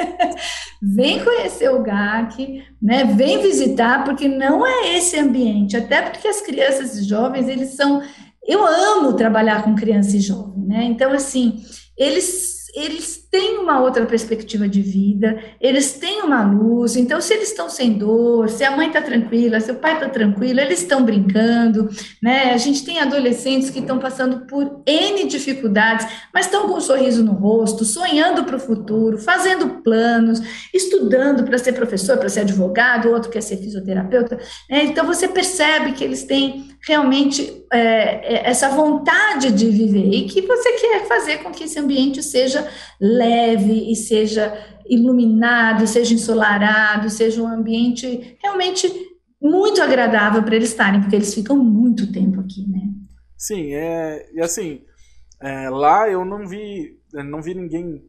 [LAUGHS] vem conhecer o GAC, né? Vem visitar, porque não é esse ambiente. Até porque as crianças e jovens, eles são. Eu amo trabalhar com criança e jovem, né? Então, assim, eles eles têm uma outra perspectiva de vida, eles têm uma luz, então se eles estão sem dor, se a mãe está tranquila, se o pai está tranquilo, eles estão brincando, né? A gente tem adolescentes que estão passando por N dificuldades, mas estão com um sorriso no rosto, sonhando para o futuro, fazendo planos, estudando para ser professor, para ser advogado, outro quer ser fisioterapeuta, né? Então você percebe que eles têm realmente é, é essa vontade de viver e que você quer fazer com que esse ambiente seja leve e seja iluminado, seja ensolarado, seja um ambiente realmente muito agradável para eles estarem, porque eles ficam muito tempo aqui, né? Sim, é, e assim, é, lá eu não vi, não vi ninguém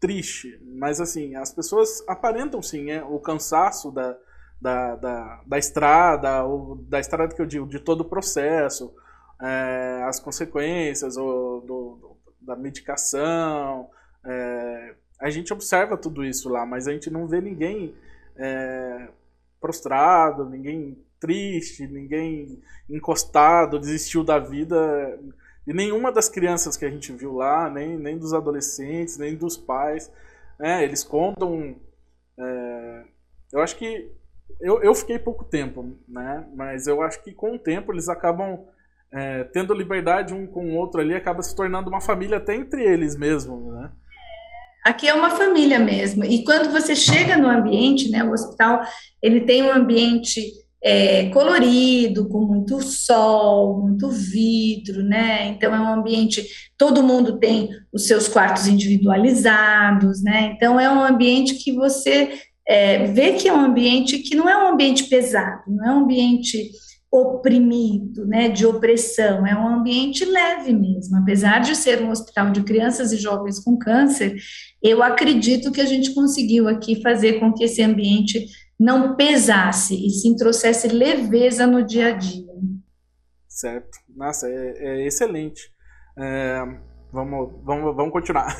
triste, mas assim, as pessoas aparentam sim é, o cansaço da, da, da, da estrada, ou da estrada que eu digo, de todo o processo, é, as consequências ou, do, da medicação, é, a gente observa tudo isso lá, mas a gente não vê ninguém é, prostrado, ninguém triste, ninguém encostado, desistiu da vida. E nenhuma das crianças que a gente viu lá, nem, nem dos adolescentes, nem dos pais, né, eles contam. É, eu acho que. Eu, eu fiquei pouco tempo, né? Mas eu acho que com o tempo eles acabam é, tendo liberdade um com o outro ali, acaba se tornando uma família até entre eles mesmo, né? Aqui é uma família mesmo. E quando você chega no ambiente, né, o hospital, ele tem um ambiente é, colorido, com muito sol, muito vidro, né? Então é um ambiente, todo mundo tem os seus quartos individualizados, né? Então é um ambiente que você é, vê que é um ambiente que não é um ambiente pesado, não é um ambiente oprimido, né, de opressão, é um ambiente leve mesmo. Apesar de ser um hospital de crianças e jovens com câncer, eu acredito que a gente conseguiu aqui fazer com que esse ambiente não pesasse e sim trouxesse leveza no dia a dia. Certo. Nossa, é, é excelente. É, vamos, vamos, vamos continuar.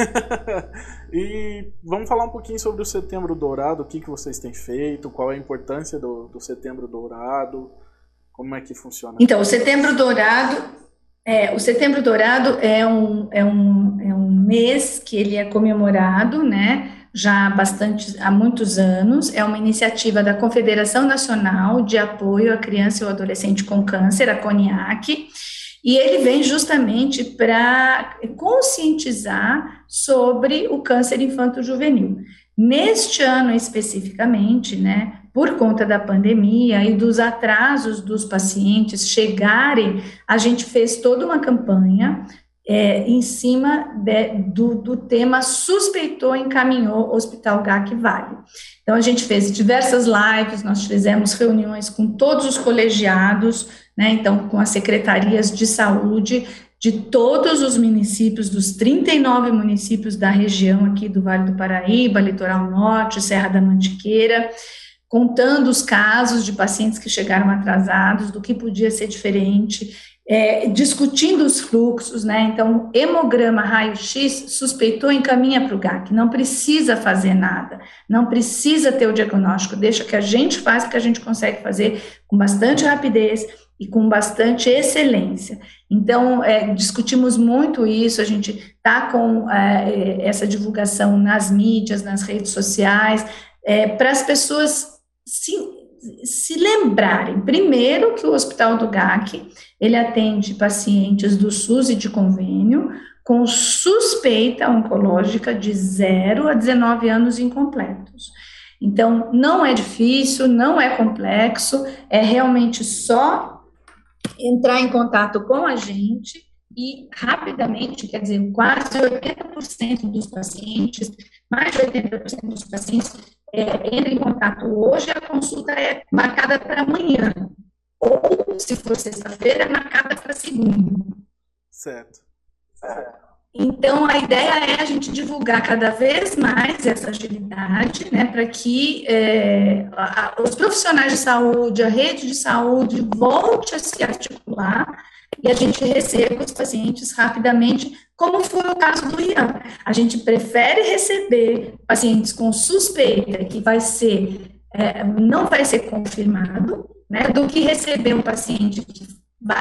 [LAUGHS] e vamos falar um pouquinho sobre o Setembro Dourado, o que, que vocês têm feito, qual é a importância do, do Setembro Dourado. Como é que funciona? Então, o Setembro Dourado, é, o Setembro Dourado é um, é, um, é um mês que ele é comemorado, né? Já há bastante, há muitos anos, é uma iniciativa da Confederação Nacional de Apoio à Criança e ao Adolescente com Câncer, a CONIAC, e ele vem justamente para conscientizar sobre o câncer infanto-juvenil. Neste ano especificamente, né, por conta da pandemia e dos atrasos dos pacientes chegarem, a gente fez toda uma campanha é, em cima de, do, do, tema suspeitou, encaminhou Hospital GAC Vale. Então, a gente fez diversas lives, nós fizemos reuniões com todos os colegiados, né, então, com as secretarias de saúde de todos os municípios, dos 39 municípios da região aqui do Vale do Paraíba, Litoral Norte, Serra da Mantiqueira, contando os casos de pacientes que chegaram atrasados, do que podia ser diferente, é, discutindo os fluxos, né? Então, hemograma, raio-x, suspeitou, encaminha para o GAC, não precisa fazer nada, não precisa ter o diagnóstico, deixa que a gente faz, que a gente consegue fazer com bastante rapidez e com bastante excelência. Então, é, discutimos muito isso, a gente está com é, essa divulgação nas mídias, nas redes sociais, é, para as pessoas se, se lembrarem, primeiro, que o Hospital do GAC, ele atende pacientes do SUS e de convênio com suspeita oncológica de 0 a 19 anos incompletos. Então, não é difícil, não é complexo, é realmente só entrar em contato com a gente e rapidamente, quer dizer, quase 80% dos pacientes, mais de 80% dos pacientes é, entra em contato hoje, a consulta é marcada para amanhã. Ou, se for sexta-feira, é marcada para segunda. Certo. Então, a ideia é a gente divulgar cada vez mais essa agilidade, né, para que é, a, os profissionais de saúde, a rede de saúde volte a se articular e a gente receba os pacientes rapidamente, como foi o caso do Ian. A gente prefere receber pacientes com suspeita que vai ser, é, não vai ser confirmado, né, do que receber um paciente que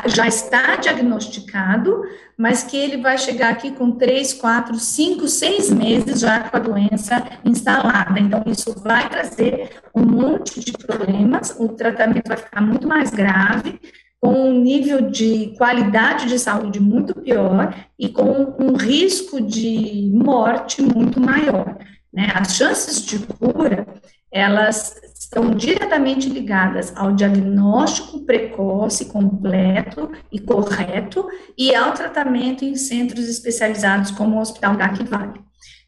já está diagnosticado, mas que ele vai chegar aqui com três, quatro, cinco, seis meses já com a doença instalada. Então, isso vai trazer um monte de problemas, o tratamento vai ficar muito mais grave, com um nível de qualidade de saúde muito pior e com um risco de morte muito maior. Né? As chances de cura, elas estão diretamente ligadas ao diagnóstico precoce, completo e correto e ao tratamento em centros especializados como o Hospital GAC Vale.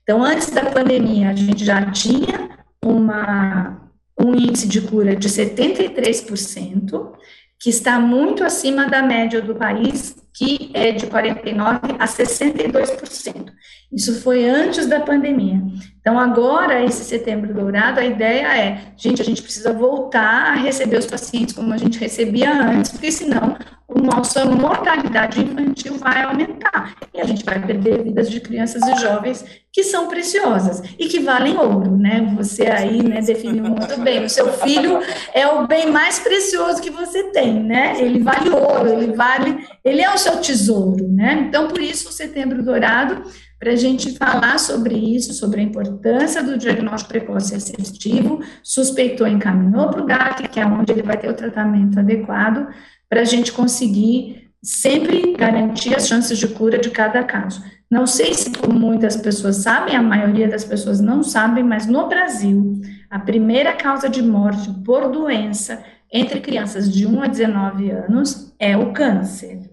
Então, antes da pandemia, a gente já tinha uma, um índice de cura de 73%, que está muito acima da média do país, que é de 49% a 62%. Isso foi antes da pandemia. Então, agora, esse setembro dourado, a ideia é, gente, a gente precisa voltar a receber os pacientes como a gente recebia antes, porque senão a nossa mortalidade infantil vai aumentar e a gente vai perder vidas de crianças e jovens que são preciosas e que valem ouro, né? Você aí, né, definiu muito bem. O seu filho é o bem mais precioso que você tem, né? Ele vale ouro, ele vale, ele é o seu tesouro, né? Então, por isso, o Setembro Dourado para a gente falar sobre isso, sobre a importância do diagnóstico precoce e assertivo, suspeitou, encaminhou para o GAC, que é onde ele vai ter o tratamento adequado, para a gente conseguir sempre garantir as chances de cura de cada caso. Não sei se muitas pessoas sabem, a maioria das pessoas não sabem, mas no Brasil, a primeira causa de morte por doença entre crianças de 1 a 19 anos é o câncer.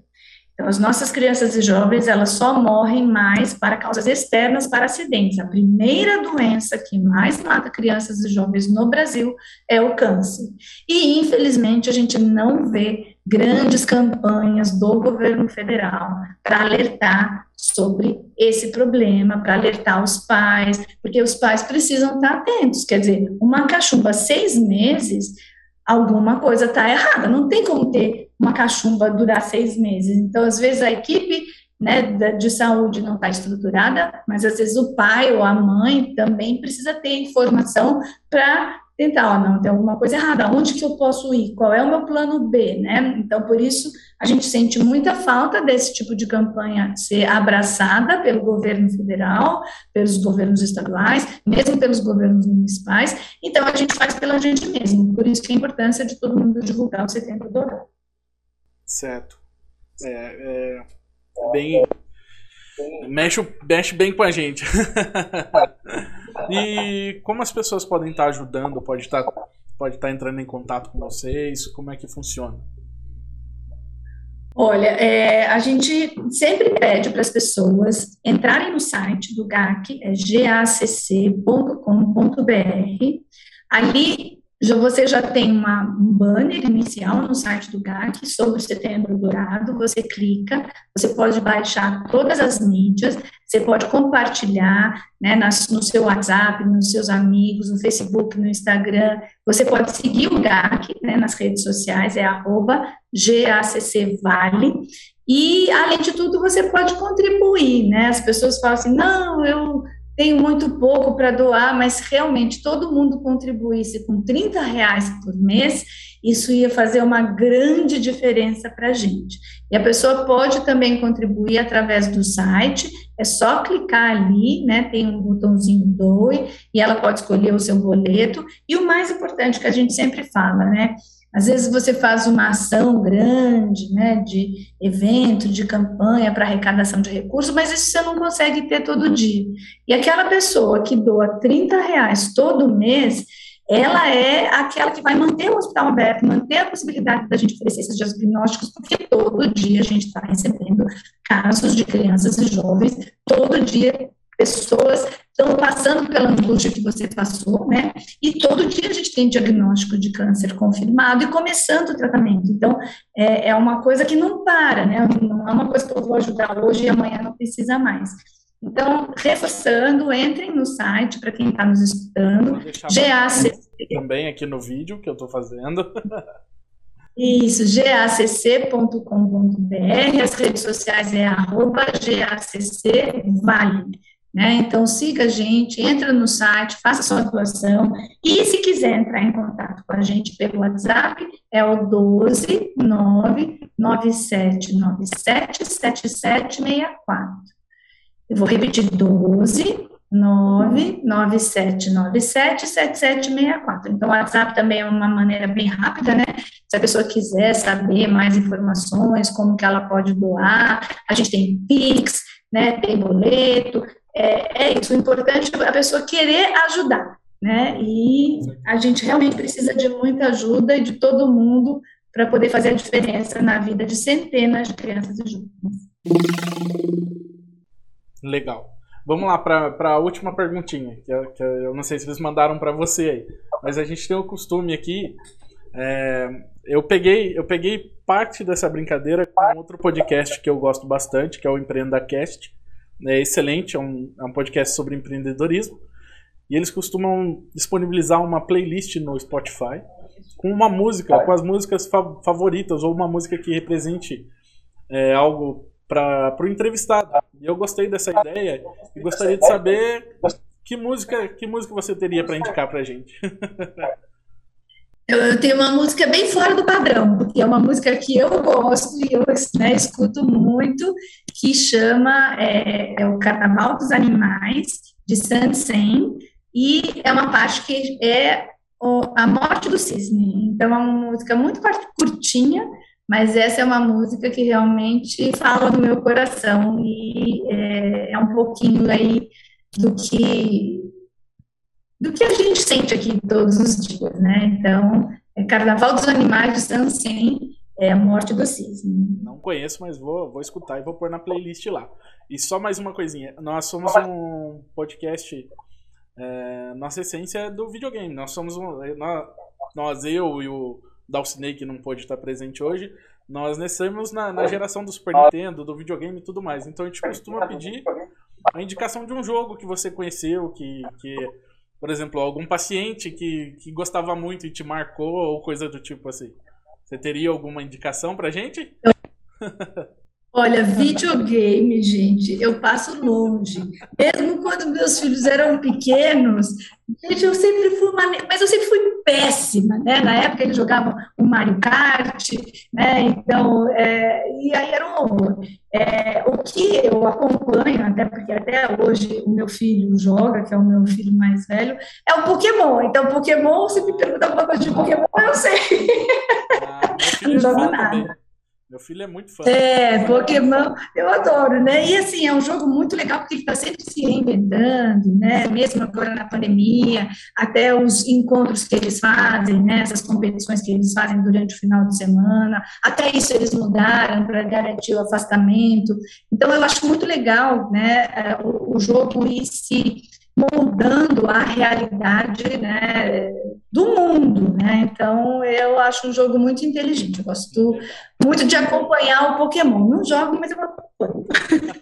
Então, as nossas crianças e jovens, elas só morrem mais para causas externas para acidentes. A primeira doença que mais mata crianças e jovens no Brasil é o câncer. E, infelizmente, a gente não vê grandes campanhas do governo federal para alertar sobre esse problema, para alertar os pais, porque os pais precisam estar atentos. Quer dizer, uma cachumba seis meses, alguma coisa está errada. Não tem como ter uma cachumba durar seis meses. Então, às vezes, a equipe né, de saúde não está estruturada, mas às vezes o pai ou a mãe também precisa ter informação para tentar, ó, não, tem alguma coisa errada, onde que eu posso ir, qual é o meu plano B, né? Então, por isso, a gente sente muita falta desse tipo de campanha ser abraçada pelo governo federal, pelos governos estaduais, mesmo pelos governos municipais, então a gente faz pela gente mesmo, por isso que a importância de todo mundo divulgar o Setembro Dourado. Certo. É, é, é bem. Mexe, mexe bem com a gente. [LAUGHS] e como as pessoas podem estar ajudando, pode estar, pode estar entrando em contato com vocês? Como é que funciona? Olha, é, a gente sempre pede para as pessoas entrarem no site do GAC, é gacc.com.br. Ali você já tem uma, um banner inicial no site do GAC sobre o Setembro Dourado, você clica, você pode baixar todas as mídias, você pode compartilhar né, nas, no seu WhatsApp, nos seus amigos, no Facebook, no Instagram, você pode seguir o GAC né, nas redes sociais, é arroba GACCVale, e, além de tudo, você pode contribuir, né, as pessoas falam assim, não, eu tenho muito pouco para doar, mas realmente todo mundo contribuísse com 30 reais por mês, isso ia fazer uma grande diferença para a gente. E a pessoa pode também contribuir através do site, é só clicar ali, né? Tem um botãozinho doe e ela pode escolher o seu boleto. E o mais importante que a gente sempre fala, né? Às vezes você faz uma ação grande, né, de evento, de campanha para arrecadação de recursos, mas isso você não consegue ter todo dia. E aquela pessoa que doa 30 reais todo mês, ela é aquela que vai manter o hospital aberto, manter a possibilidade da gente oferecer esses diagnósticos, porque todo dia a gente está recebendo casos de crianças e jovens, todo dia pessoas estão passando pela angústia que você passou, né? E todo dia a gente tem diagnóstico de câncer confirmado e começando o tratamento. Então, é, é uma coisa que não para, né? Não é uma coisa que eu vou ajudar hoje e amanhã não precisa mais. Então, reforçando, entrem no site para quem está nos escutando. GAC. Também aqui no vídeo que eu estou fazendo. [LAUGHS] Isso, gacc.com.br, as redes sociais é arroba gaccvale. Né? Então, siga a gente, entra no site, faça sua doação. E se quiser entrar em contato com a gente pelo WhatsApp, é o 12 99797 7764. Eu vou repetir, 12 997977764. Então, o WhatsApp também é uma maneira bem rápida, né? Se a pessoa quiser saber mais informações, como que ela pode doar, a gente tem Pix, né? Tem boleto, é, é isso. O importante é a pessoa querer ajudar, né? E a gente realmente precisa de muita ajuda e de todo mundo para poder fazer a diferença na vida de centenas de crianças e jovens. Legal. Vamos lá para a última perguntinha, que eu, que eu, não sei se eles mandaram para você aí, mas a gente tem o costume aqui. É, eu peguei eu peguei parte dessa brincadeira com outro podcast que eu gosto bastante, que é o Empreenda Cast. É excelente, é um, é um podcast sobre empreendedorismo. E eles costumam disponibilizar uma playlist no Spotify com uma música, com as músicas fa favoritas, ou uma música que represente é, algo para o entrevistado. E eu gostei dessa ideia e gostaria de saber que música, que música você teria para indicar para a gente. Eu, tenho uma música bem fora do padrão, porque é uma música que eu gosto e eu né, escuto muito, que chama é, é, o Carnaval dos Animais, de Sansen, e é uma parte que é o, a morte do cisne. Então, é uma música muito curtinha, mas essa é uma música que realmente fala do meu coração e é, é um pouquinho aí do que do que a gente sente aqui todos os dias, né? Então, é Carnaval dos Animais de Sansem, é a morte do cisne. Não conheço, mas vou, vou escutar e vou pôr na playlist lá. E só mais uma coisinha, nós somos um podcast, é, nossa essência é do videogame, nós somos um, nós eu e o Dalcinei, que não pôde estar presente hoje, nós nascemos na, na, geração do Super Nintendo, do videogame e tudo mais. Então a gente costuma pedir a indicação de um jogo que você conheceu, que, que por exemplo, algum paciente que, que gostava muito e te marcou, ou coisa do tipo assim. Você teria alguma indicação pra gente? Olha, videogame, gente, eu passo longe. Mesmo quando meus filhos eram pequenos, gente, eu sempre fui uma, mas eu sempre fui péssima, né? Na época eles jogavam o Mario Kart, né? Então, é, e aí era um horror. É, o que eu acompanho, até porque até hoje o meu filho joga, que é o meu filho mais velho, é o Pokémon. Então, Pokémon, você me pergunta alguma coisa de Pokémon, eu sei. Ah, [LAUGHS] não jogo nada. Também. Meu filho é muito fã. É, Pokémon, eu adoro, né? E assim, é um jogo muito legal porque ele está sempre se reinventando, né? Mesmo agora na pandemia, até os encontros que eles fazem, né? Essas competições que eles fazem durante o final de semana, até isso eles mudaram para garantir o afastamento. Então, eu acho muito legal, né? É, o, o jogo ir se moldando a realidade né, do mundo, né? Então eu acho um jogo muito inteligente. Eu gosto muito de acompanhar o Pokémon. Não jogo, mas eu acompanho.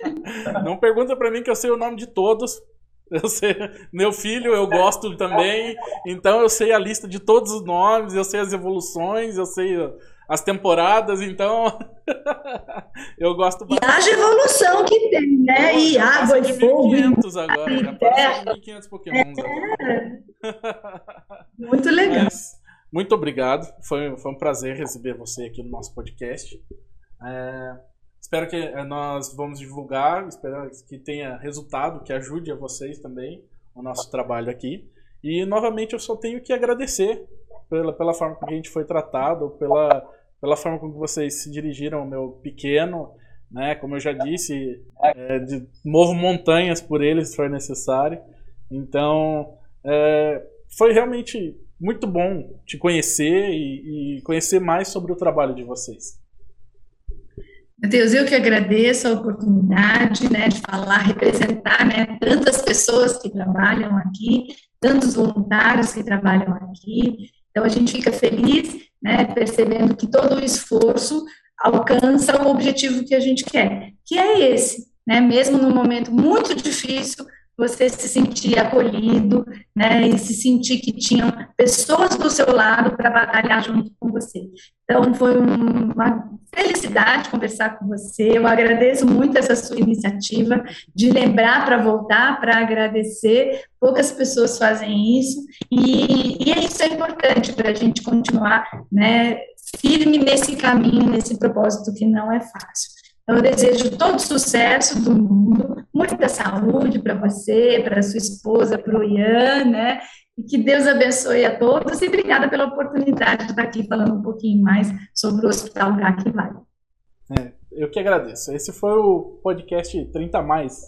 [LAUGHS] Não pergunta para mim que eu sei o nome de todos. Eu sei, meu filho eu gosto também, então eu sei a lista de todos os nomes, eu sei as evoluções, eu sei as temporadas, então [LAUGHS] eu gosto bastante. E haja evolução que tem, né? E água e fogo. 1500 agora, já passou 1500 pokémons é. Muito legal. Mas, muito obrigado, foi, foi um prazer receber você aqui no nosso podcast. É, espero que é, nós vamos divulgar, espero que tenha resultado, que ajude a vocês também o nosso trabalho aqui. E novamente eu só tenho que agradecer pela, pela forma que a gente foi tratado, pela, pela forma como vocês se dirigiram ao meu pequeno, né? Como eu já disse, é, de, movo montanhas por eles se for necessário. Então, é, foi realmente muito bom te conhecer e, e, conhecer mais sobre o trabalho de vocês. Deus, eu que agradeço a oportunidade né, de falar, representar né, tantas pessoas que trabalham aqui, tantos voluntários que trabalham aqui. Então, a gente fica feliz né, percebendo que todo o esforço alcança o objetivo que a gente quer, que é esse, né, mesmo num momento muito difícil, você se sentir acolhido, né, e se sentir que tinham pessoas do seu lado para batalhar junto com você. Então, foi um, uma felicidade conversar com você, eu agradeço muito essa sua iniciativa de lembrar para voltar, para agradecer, poucas pessoas fazem isso, e, e isso é importante para a gente continuar, né, firme nesse caminho, nesse propósito que não é fácil. Então, eu desejo todo sucesso do mundo, muita saúde para você, para sua esposa, para o Ian, né? E que Deus abençoe a todos e obrigada pela oportunidade de estar aqui falando um pouquinho mais sobre o Hospital GAC Vale. É, eu que agradeço. Esse foi o podcast 30 Mais.